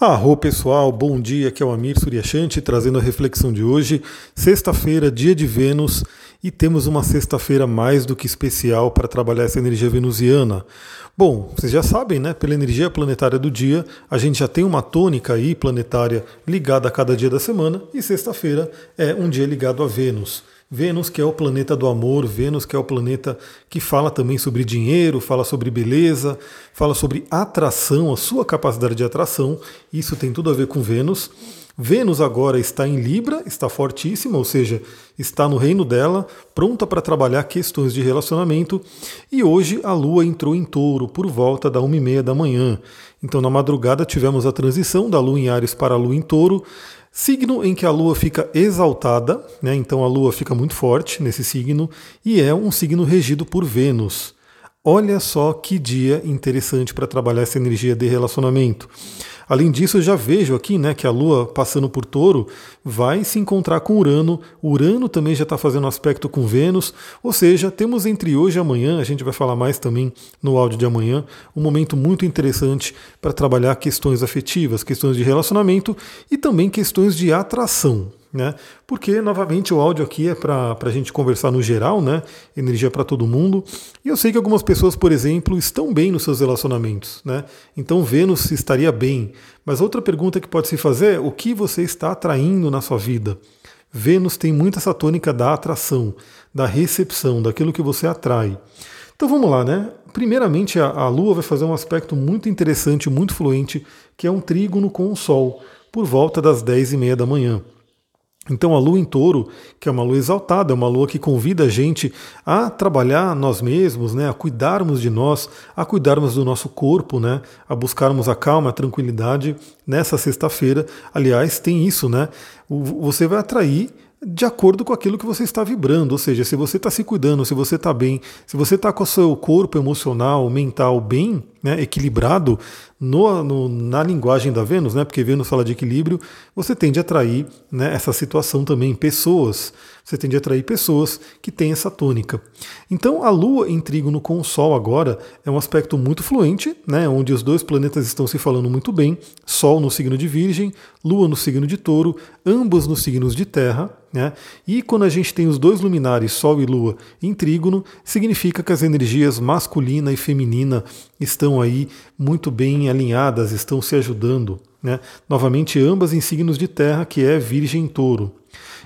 Arro pessoal, bom dia, aqui é o Amir Suryashanti trazendo a reflexão de hoje, sexta-feira, dia de Vênus, e temos uma sexta-feira mais do que especial para trabalhar essa energia venusiana. Bom, vocês já sabem, né? Pela energia planetária do dia, a gente já tem uma tônica aí planetária ligada a cada dia da semana, e sexta-feira é um dia ligado a Vênus. Vênus, que é o planeta do amor, Vênus, que é o planeta que fala também sobre dinheiro, fala sobre beleza, fala sobre atração, a sua capacidade de atração. Isso tem tudo a ver com Vênus. Vênus agora está em Libra, está fortíssima, ou seja, está no reino dela, pronta para trabalhar questões de relacionamento. E hoje a Lua entrou em touro por volta da 1h30 da manhã. Então, na madrugada, tivemos a transição da Lua em Ares para a Lua em touro. Signo em que a Lua fica exaltada, né? então a Lua fica muito forte nesse signo, e é um signo regido por Vênus. Olha só que dia interessante para trabalhar essa energia de relacionamento. Além disso, eu já vejo aqui né, que a Lua, passando por touro, vai se encontrar com Urano. Urano também já está fazendo aspecto com Vênus. Ou seja, temos entre hoje e amanhã, a gente vai falar mais também no áudio de amanhã, um momento muito interessante para trabalhar questões afetivas, questões de relacionamento e também questões de atração. Né? Porque, novamente, o áudio aqui é para a gente conversar no geral, né? Energia para todo mundo. E eu sei que algumas pessoas, por exemplo, estão bem nos seus relacionamentos, né? Então Vênus estaria bem. Mas outra pergunta que pode se fazer é o que você está atraindo na sua vida? Vênus tem muito essa tônica da atração, da recepção, daquilo que você atrai. Então vamos lá, né? Primeiramente, a, a Lua vai fazer um aspecto muito interessante, muito fluente, que é um trígono com o Sol, por volta das 10 e meia da manhã. Então a lua em touro, que é uma lua exaltada, é uma lua que convida a gente a trabalhar nós mesmos, né, a cuidarmos de nós, a cuidarmos do nosso corpo, né, a buscarmos a calma, a tranquilidade nessa sexta-feira. Aliás, tem isso, né? Você vai atrair de acordo com aquilo que você está vibrando, ou seja, se você está se cuidando, se você está bem, se você está com o seu corpo emocional, mental bem, né, equilibrado no, no, na linguagem da Vênus, né, porque Vênus fala de equilíbrio, você tende a atrair né, essa situação também, pessoas, você tende a atrair pessoas que têm essa tônica. Então a Lua em trígono com o Sol agora é um aspecto muito fluente, né, onde os dois planetas estão se falando muito bem, Sol no signo de Virgem, Lua no signo de Touro, ambos nos signos de Terra, né? E quando a gente tem os dois luminares, Sol e Lua, em trígono, significa que as energias masculina e feminina estão aí muito bem alinhadas, estão se ajudando. Né? Novamente, ambas em signos de terra, que é Virgem Touro.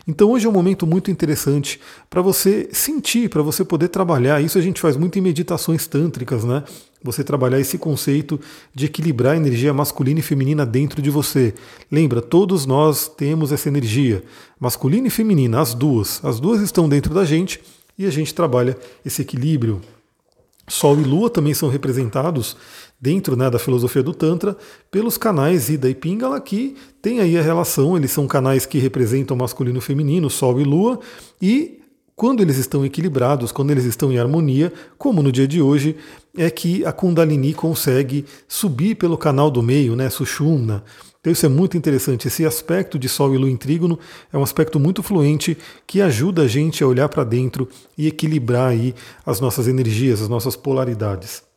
Então hoje é um momento muito interessante para você sentir, para você poder trabalhar. Isso a gente faz muito em meditações tântricas, né? Você trabalhar esse conceito de equilibrar a energia masculina e feminina dentro de você. Lembra, todos nós temos essa energia, masculina e feminina, as duas. As duas estão dentro da gente e a gente trabalha esse equilíbrio. Sol e Lua também são representados dentro né, da filosofia do Tantra pelos canais Ida e Pingala, que tem aí a relação, eles são canais que representam masculino e feminino, Sol e Lua, e quando eles estão equilibrados, quando eles estão em harmonia, como no dia de hoje, é que a Kundalini consegue subir pelo canal do meio, né, Sushumna. Então isso é muito interessante. Esse aspecto de Sol e Lua em trígono é um aspecto muito fluente que ajuda a gente a olhar para dentro e equilibrar aí as nossas energias, as nossas polaridades.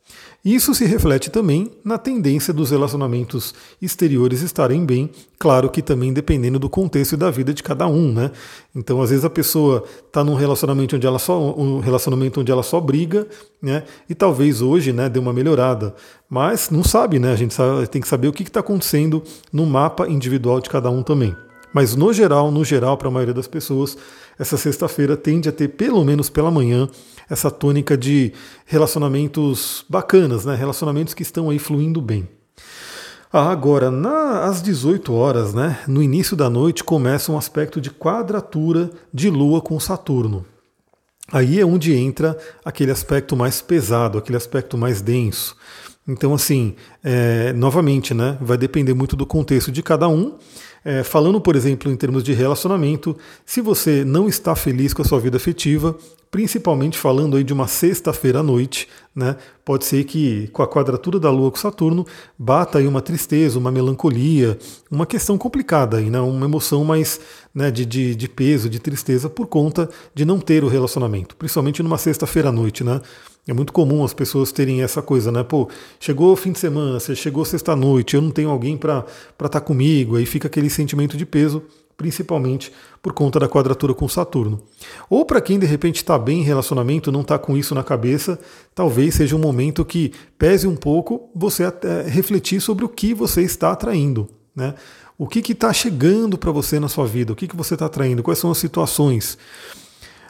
Isso se reflete também na tendência dos relacionamentos exteriores estarem bem, claro que também dependendo do contexto e da vida de cada um, né? Então, às vezes a pessoa está num relacionamento onde ela só um relacionamento onde ela só briga, né? E talvez hoje, né, dê uma melhorada, mas não sabe, né? A gente sabe, tem que saber o que está acontecendo no mapa individual de cada um também. Mas no geral, no geral, para a maioria das pessoas, essa sexta-feira tende a ter, pelo menos pela manhã, essa tônica de relacionamentos bacanas, né? relacionamentos que estão aí fluindo bem. Ah, agora, na, às 18 horas, né, no início da noite, começa um aspecto de quadratura de Lua com Saturno. Aí é onde entra aquele aspecto mais pesado, aquele aspecto mais denso. Então, assim, é, novamente, né, vai depender muito do contexto de cada um. É, falando, por exemplo, em termos de relacionamento, se você não está feliz com a sua vida afetiva, principalmente falando aí de uma sexta-feira à noite, né? Pode ser que com a quadratura da Lua com Saturno bata aí uma tristeza, uma melancolia, uma questão complicada aí, né? Uma emoção mais né, de, de, de peso, de tristeza por conta de não ter o relacionamento, principalmente numa sexta-feira à noite, né? É muito comum as pessoas terem essa coisa, né? Pô, chegou o fim de semana, chegou sexta-noite, eu não tenho alguém para estar tá comigo, aí fica aquele sentimento de peso, principalmente por conta da quadratura com Saturno. Ou para quem de repente está bem em relacionamento, não está com isso na cabeça, talvez seja um momento que pese um pouco você até refletir sobre o que você está atraindo, né? O que está chegando para você na sua vida? O que, que você está atraindo? Quais são as situações?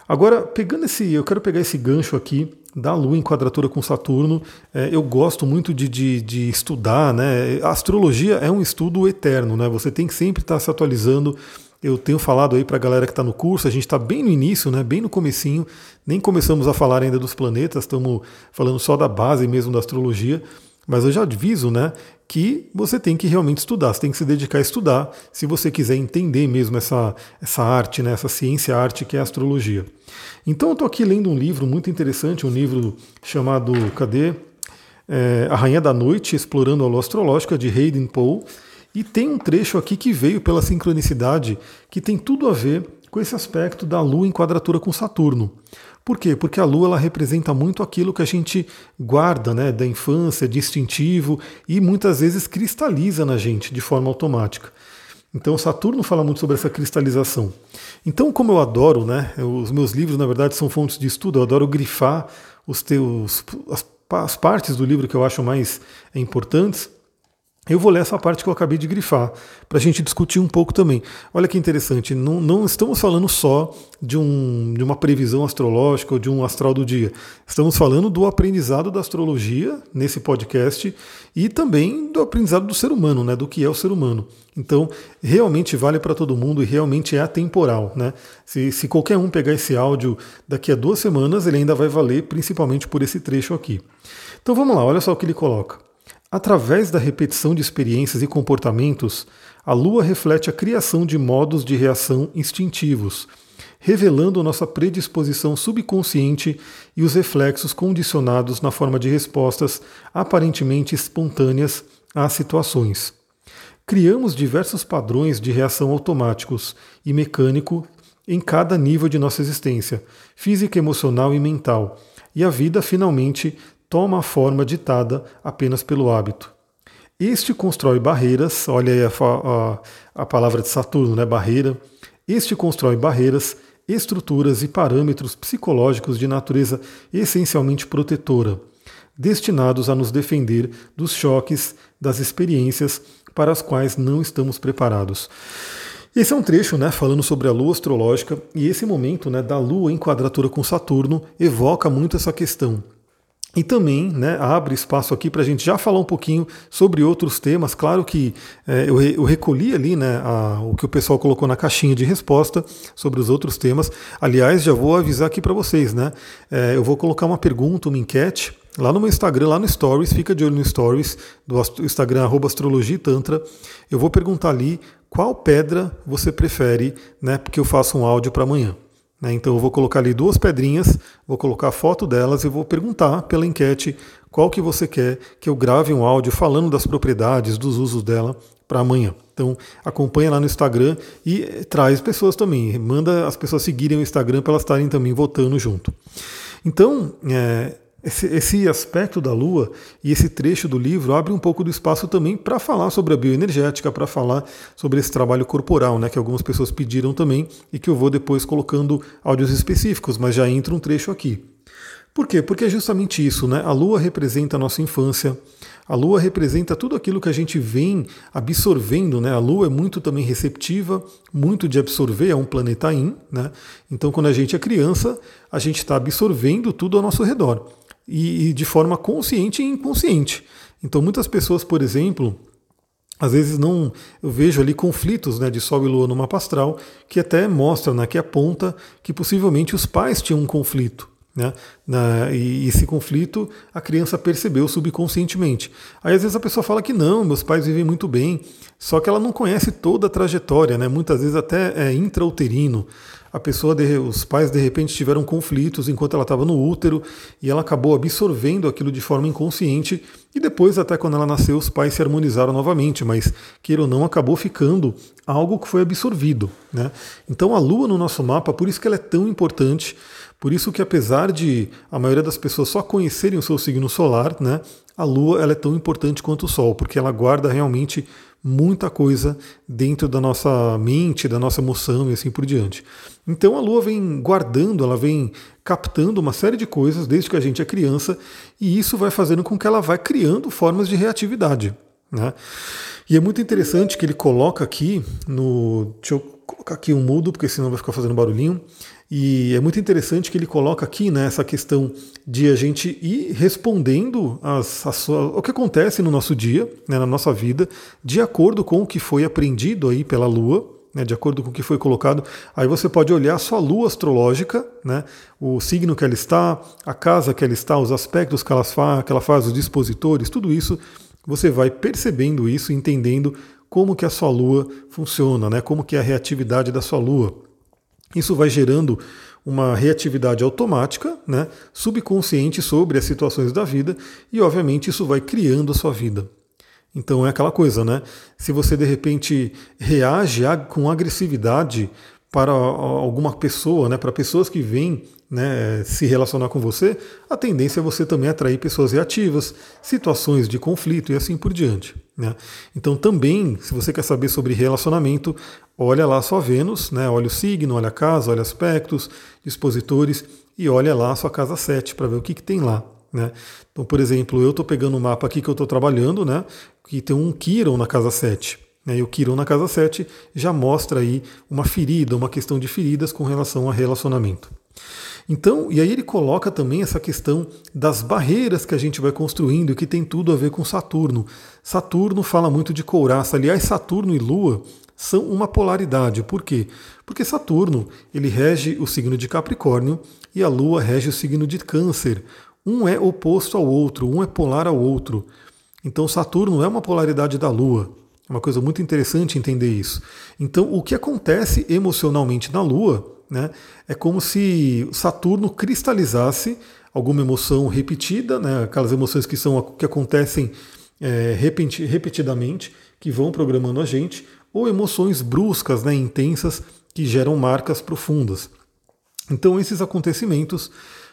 Agora, pegando esse, eu quero pegar esse gancho aqui da Lua em quadratura com Saturno. É, eu gosto muito de, de, de, estudar, né? A astrologia é um estudo eterno, né? Você tem que sempre estar se atualizando. Eu tenho falado aí para a galera que está no curso, a gente está bem no início, né? Bem no comecinho. Nem começamos a falar ainda dos planetas, estamos falando só da base mesmo da astrologia. Mas eu já aviso, né, que você tem que realmente estudar, você tem que se dedicar a estudar se você quiser entender mesmo essa, essa arte, né, essa ciência-arte que é a astrologia. Então eu estou aqui lendo um livro muito interessante, um livro chamado, cadê? É, a Rainha da Noite, Explorando a Lua Astrológica, de Hayden Poe, e tem um trecho aqui que veio pela sincronicidade que tem tudo a ver com esse aspecto da Lua em quadratura com Saturno. Por quê? Porque a lua ela representa muito aquilo que a gente guarda né, da infância, de instintivo e muitas vezes cristaliza na gente de forma automática. Então Saturno fala muito sobre essa cristalização. Então, como eu adoro, né, os meus livros na verdade são fontes de estudo, eu adoro grifar os teus, as, as partes do livro que eu acho mais importantes. Eu vou ler essa parte que eu acabei de grifar, para a gente discutir um pouco também. Olha que interessante, não, não, estamos falando só de, um, de uma previsão astrológica ou de um astral do dia. Estamos falando do aprendizado da astrologia nesse podcast e também do aprendizado do ser humano, né, do que é o ser humano. Então, realmente vale para todo mundo e realmente é atemporal. Né? Se, se qualquer um pegar esse áudio daqui a duas semanas, ele ainda vai valer, principalmente por esse trecho aqui. Então vamos lá, olha só o que ele coloca. Através da repetição de experiências e comportamentos, a Lua reflete a criação de modos de reação instintivos, revelando nossa predisposição subconsciente e os reflexos condicionados na forma de respostas aparentemente espontâneas às situações. Criamos diversos padrões de reação automáticos e mecânico em cada nível de nossa existência, física, emocional e mental, e a vida finalmente toma a forma ditada apenas pelo hábito. Este constrói barreiras, olha aí a, a, a palavra de Saturno, né? Barreira. Este constrói barreiras, estruturas e parâmetros psicológicos de natureza essencialmente protetora, destinados a nos defender dos choques das experiências para as quais não estamos preparados. Esse é um trecho né, falando sobre a lua astrológica, e esse momento né, da lua em quadratura com Saturno evoca muito essa questão e também né, abre espaço aqui para a gente já falar um pouquinho sobre outros temas. Claro que é, eu, eu, recolhi ali né, a, o que o pessoal colocou na caixinha de resposta sobre os outros temas. Aliás, já vou avisar aqui para vocês, né? É, eu vou colocar uma pergunta, uma enquete lá no meu Instagram, lá no Stories, fica de olho no Stories do Instagram arroba astrologia tantra. Eu vou perguntar ali qual pedra você prefere, né? Porque eu faço um áudio para amanhã. Né? Então eu vou colocar ali duas pedrinhas, vou colocar a foto delas e vou perguntar pela enquete qual que você quer que eu grave um áudio falando das propriedades, dos usos dela para amanhã. Então acompanha lá no Instagram e traz pessoas também, manda as pessoas seguirem o Instagram para elas estarem também votando junto. Então, é, esse, esse, aspecto da Lua e esse trecho do livro abre um pouco do espaço também para falar sobre a bioenergética, para falar sobre esse trabalho corporal, né, que algumas pessoas pediram também e que eu vou depois colocando áudios específicos, mas já entra um trecho aqui. Por quê? Porque é justamente isso, né? A Lua representa a nossa infância, a Lua representa tudo aquilo que a gente vem absorvendo, né? A Lua é muito também receptiva, muito de absorver, é um planeta in, né? Então, quando a gente é criança, a gente está absorvendo tudo ao nosso redor e, e de forma consciente e inconsciente. Então, muitas pessoas, por exemplo, às vezes não eu vejo ali conflitos né, de Sol e Lua no mapa astral que até mostra, né, que aponta que possivelmente os pais tinham um conflito. Né? Na, e esse conflito a criança percebeu subconscientemente. Aí às vezes a pessoa fala que não, meus pais vivem muito bem. só que ela não conhece toda a trajetória, né? muitas vezes até é intrauterino. A pessoa, os pais de repente tiveram conflitos enquanto ela estava no útero e ela acabou absorvendo aquilo de forma inconsciente e depois, até quando ela nasceu, os pais se harmonizaram novamente, mas queira ou não, acabou ficando algo que foi absorvido. Né? Então a Lua no nosso mapa, por isso que ela é tão importante, por isso que apesar de a maioria das pessoas só conhecerem o seu signo solar, né, a Lua ela é tão importante quanto o Sol, porque ela guarda realmente muita coisa dentro da nossa mente, da nossa emoção e assim por diante. Então a Lua vem guardando, ela vem captando uma série de coisas desde que a gente é criança, e isso vai fazendo com que ela vá criando formas de reatividade. Né? E é muito interessante que ele coloca aqui no. Deixa eu colocar aqui um mudo, porque senão vai ficar fazendo barulhinho. E é muito interessante que ele coloca aqui né, essa questão de a gente ir respondendo as, as, o que acontece no nosso dia, né, na nossa vida, de acordo com o que foi aprendido aí pela Lua, né, de acordo com o que foi colocado. Aí você pode olhar a sua lua astrológica, né, o signo que ela está, a casa que ela está, os aspectos que ela, faz, que ela faz, os dispositores, tudo isso, você vai percebendo isso, entendendo como que a sua lua funciona, né, como que é a reatividade da sua lua. Isso vai gerando uma reatividade automática, né, subconsciente sobre as situações da vida e, obviamente, isso vai criando a sua vida. Então é aquela coisa, né? Se você de repente reage com agressividade para alguma pessoa, né, para pessoas que vêm né, se relacionar com você, a tendência é você também atrair pessoas reativas, situações de conflito e assim por diante. Né? Então também, se você quer saber sobre relacionamento, olha lá sua Vênus, né, olha o signo, olha a casa, olha aspectos, dispositores e olha lá a sua casa 7 para ver o que, que tem lá. Né? Então, por exemplo, eu estou pegando um mapa aqui que eu estou trabalhando, né, que tem um Quiron na casa 7. Né, e o Quiron na casa 7 já mostra aí uma ferida, uma questão de feridas com relação a relacionamento. Então, e aí ele coloca também essa questão das barreiras que a gente vai construindo e que tem tudo a ver com Saturno. Saturno fala muito de couraça. Aliás, Saturno e Lua são uma polaridade. Por quê? Porque Saturno ele rege o signo de Capricórnio e a Lua rege o signo de Câncer. Um é oposto ao outro, um é polar ao outro. Então Saturno é uma polaridade da Lua. É uma coisa muito interessante entender isso. Então, o que acontece emocionalmente na Lua né? É como se Saturno cristalizasse alguma emoção repetida, né? aquelas emoções que, são, que acontecem é, repetidamente, que vão programando a gente, ou emoções bruscas, né? intensas, que geram marcas profundas. Então esses acontecimentos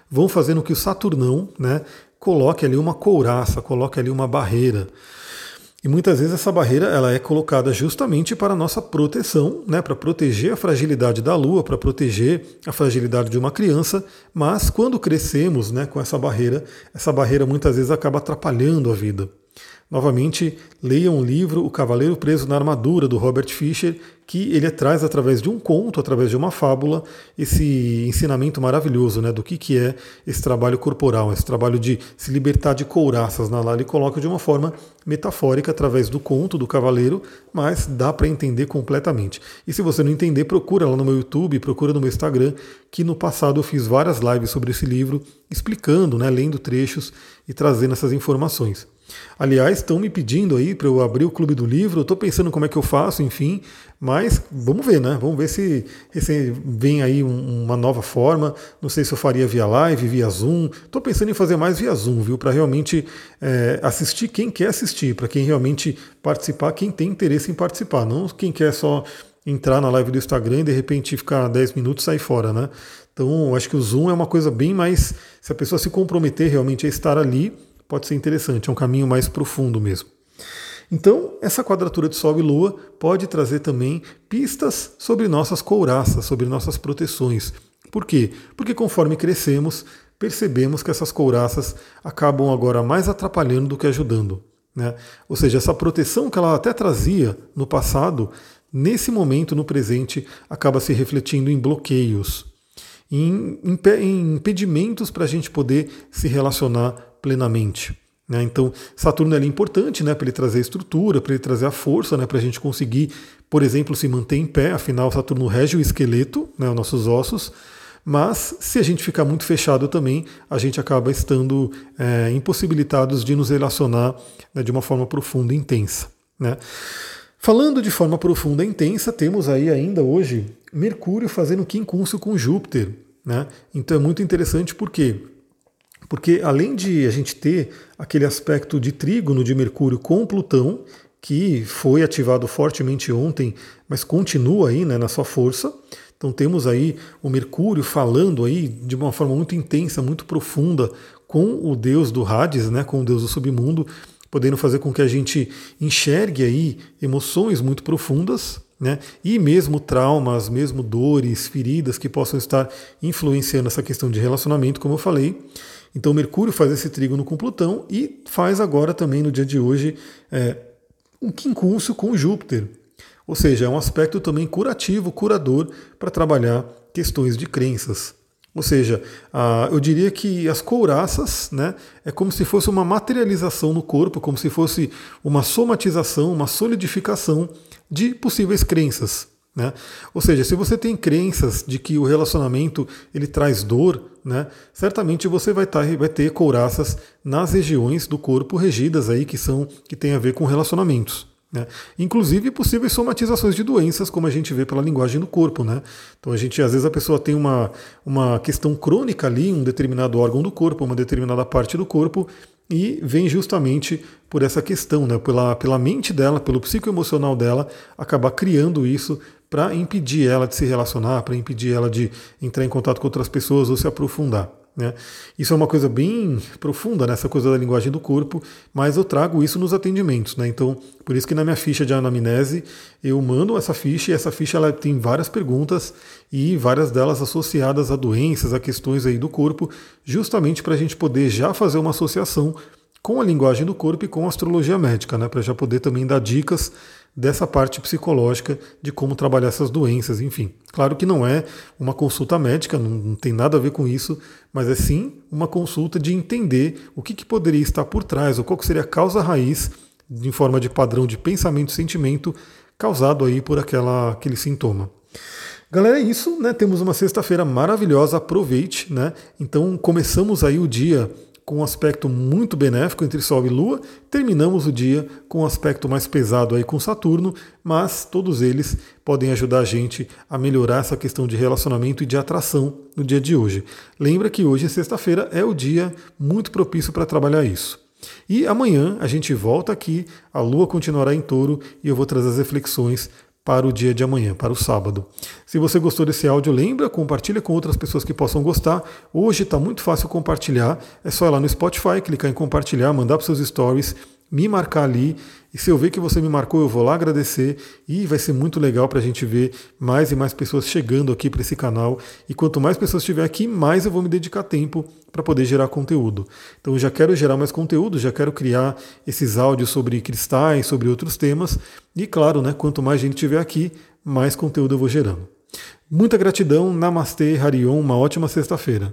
vão fazendo que o Saturnão né, coloque ali uma couraça, coloque ali uma barreira. E muitas vezes essa barreira ela é colocada justamente para nossa proteção, né, para proteger a fragilidade da Lua, para proteger a fragilidade de uma criança, mas quando crescemos né, com essa barreira, essa barreira muitas vezes acaba atrapalhando a vida. Novamente, leiam o livro O Cavaleiro Preso na Armadura, do Robert Fisher, que ele traz através de um conto, através de uma fábula, esse ensinamento maravilhoso né, do que, que é esse trabalho corporal, esse trabalho de se libertar de couraças. Na lá ele coloca de uma forma metafórica através do conto do cavaleiro, mas dá para entender completamente. E se você não entender, procura lá no meu YouTube, procura no meu Instagram, que no passado eu fiz várias lives sobre esse livro, explicando, né, lendo trechos e trazendo essas informações. Aliás, estão me pedindo aí para eu abrir o clube do livro, estou pensando como é que eu faço, enfim, mas vamos ver, né? Vamos ver se, se vem aí um, uma nova forma. Não sei se eu faria via live, via Zoom. Estou pensando em fazer mais via Zoom, viu? Para realmente é, assistir quem quer assistir, para quem realmente participar, quem tem interesse em participar, não quem quer só entrar na live do Instagram e de repente ficar 10 minutos e sair fora, né? Então, acho que o Zoom é uma coisa bem mais. Se a pessoa se comprometer realmente a estar ali, pode ser interessante, é um caminho mais profundo mesmo. Então, essa quadratura de Sol e Lua pode trazer também pistas sobre nossas couraças, sobre nossas proteções. Por quê? Porque conforme crescemos, percebemos que essas couraças acabam agora mais atrapalhando do que ajudando. Né? Ou seja, essa proteção que ela até trazia no passado, nesse momento, no presente, acaba se refletindo em bloqueios, em, impedimentos para a gente poder se relacionar plenamente. Né? Então, Saturno é importante né, para ele trazer estrutura, para ele trazer a força, né, para a gente conseguir, por exemplo, se manter em pé. Afinal, Saturno rege o esqueleto, né, os nossos ossos. Mas, se a gente ficar muito fechado também, a gente acaba estando é, impossibilitados de nos relacionar né, de uma forma profunda e intensa. Né? Falando de forma profunda e intensa, temos aí ainda hoje Mercúrio fazendo quincúncio com Júpiter. Né? Então é muito interessante por quê? Porque além de a gente ter aquele aspecto de trígono de Mercúrio com Plutão, que foi ativado fortemente ontem, mas continua aí né, na sua força. Então temos aí o Mercúrio falando aí de uma forma muito intensa, muito profunda com o deus do Hades, né, com o deus do submundo, podendo fazer com que a gente enxergue aí emoções muito profundas, né? E mesmo traumas, mesmo dores, feridas que possam estar influenciando essa questão de relacionamento, como eu falei. Então Mercúrio faz esse trígono com Plutão e faz agora também no dia de hoje é, um quincúncio com Júpiter. Ou seja, é um aspecto também curativo, curador para trabalhar questões de crenças. Ou seja, eu diria que as couraças né, é como se fosse uma materialização no corpo, como se fosse uma somatização, uma solidificação de possíveis crenças. Né? Ou seja, se você tem crenças de que o relacionamento ele traz dor, né, certamente você vai, tá, vai ter couraças nas regiões do corpo regidas aí que são que tem a ver com relacionamentos. Né? Inclusive possíveis somatizações de doenças, como a gente vê pela linguagem do corpo. Né? Então a gente, às vezes, a pessoa tem uma, uma questão crônica ali, um determinado órgão do corpo, uma determinada parte do corpo, e vem justamente por essa questão, né? pela, pela mente dela, pelo psicoemocional dela, acabar criando isso para impedir ela de se relacionar, para impedir ela de entrar em contato com outras pessoas ou se aprofundar. Né? Isso é uma coisa bem profunda, nessa né? coisa da linguagem do corpo, mas eu trago isso nos atendimentos. Né? Então, por isso que na minha ficha de anamnese eu mando essa ficha e essa ficha ela tem várias perguntas e várias delas associadas a doenças, a questões aí do corpo, justamente para a gente poder já fazer uma associação com a linguagem do corpo e com a astrologia médica, né? para já poder também dar dicas dessa parte psicológica de como trabalhar essas doenças, enfim. Claro que não é uma consulta médica, não, não tem nada a ver com isso, mas é sim uma consulta de entender o que, que poderia estar por trás, ou qual seria a causa raiz, em forma de padrão de pensamento e sentimento, causado aí por aquela, aquele sintoma. Galera, é isso, né? Temos uma sexta-feira maravilhosa, aproveite, né? Então começamos aí o dia com um aspecto muito benéfico entre Sol e Lua. Terminamos o dia com um aspecto mais pesado aí com Saturno, mas todos eles podem ajudar a gente a melhorar essa questão de relacionamento e de atração no dia de hoje. Lembra que hoje, sexta-feira, é o dia muito propício para trabalhar isso. E amanhã a gente volta aqui, a Lua continuará em touro e eu vou trazer as reflexões para o dia de amanhã, para o sábado. Se você gostou desse áudio, lembra, compartilha com outras pessoas que possam gostar. Hoje está muito fácil compartilhar, é só ir lá no Spotify, clicar em compartilhar, mandar para seus stories me marcar ali. E se eu ver que você me marcou, eu vou lá agradecer e vai ser muito legal para a gente ver mais e mais pessoas chegando aqui para esse canal. E quanto mais pessoas estiver aqui, mais eu vou me dedicar tempo para poder gerar conteúdo. Então eu já quero gerar mais conteúdo, já quero criar esses áudios sobre cristais, sobre outros temas. E claro, né, quanto mais gente tiver aqui, mais conteúdo eu vou gerando. Muita gratidão, Namastê, Harion, uma ótima sexta-feira.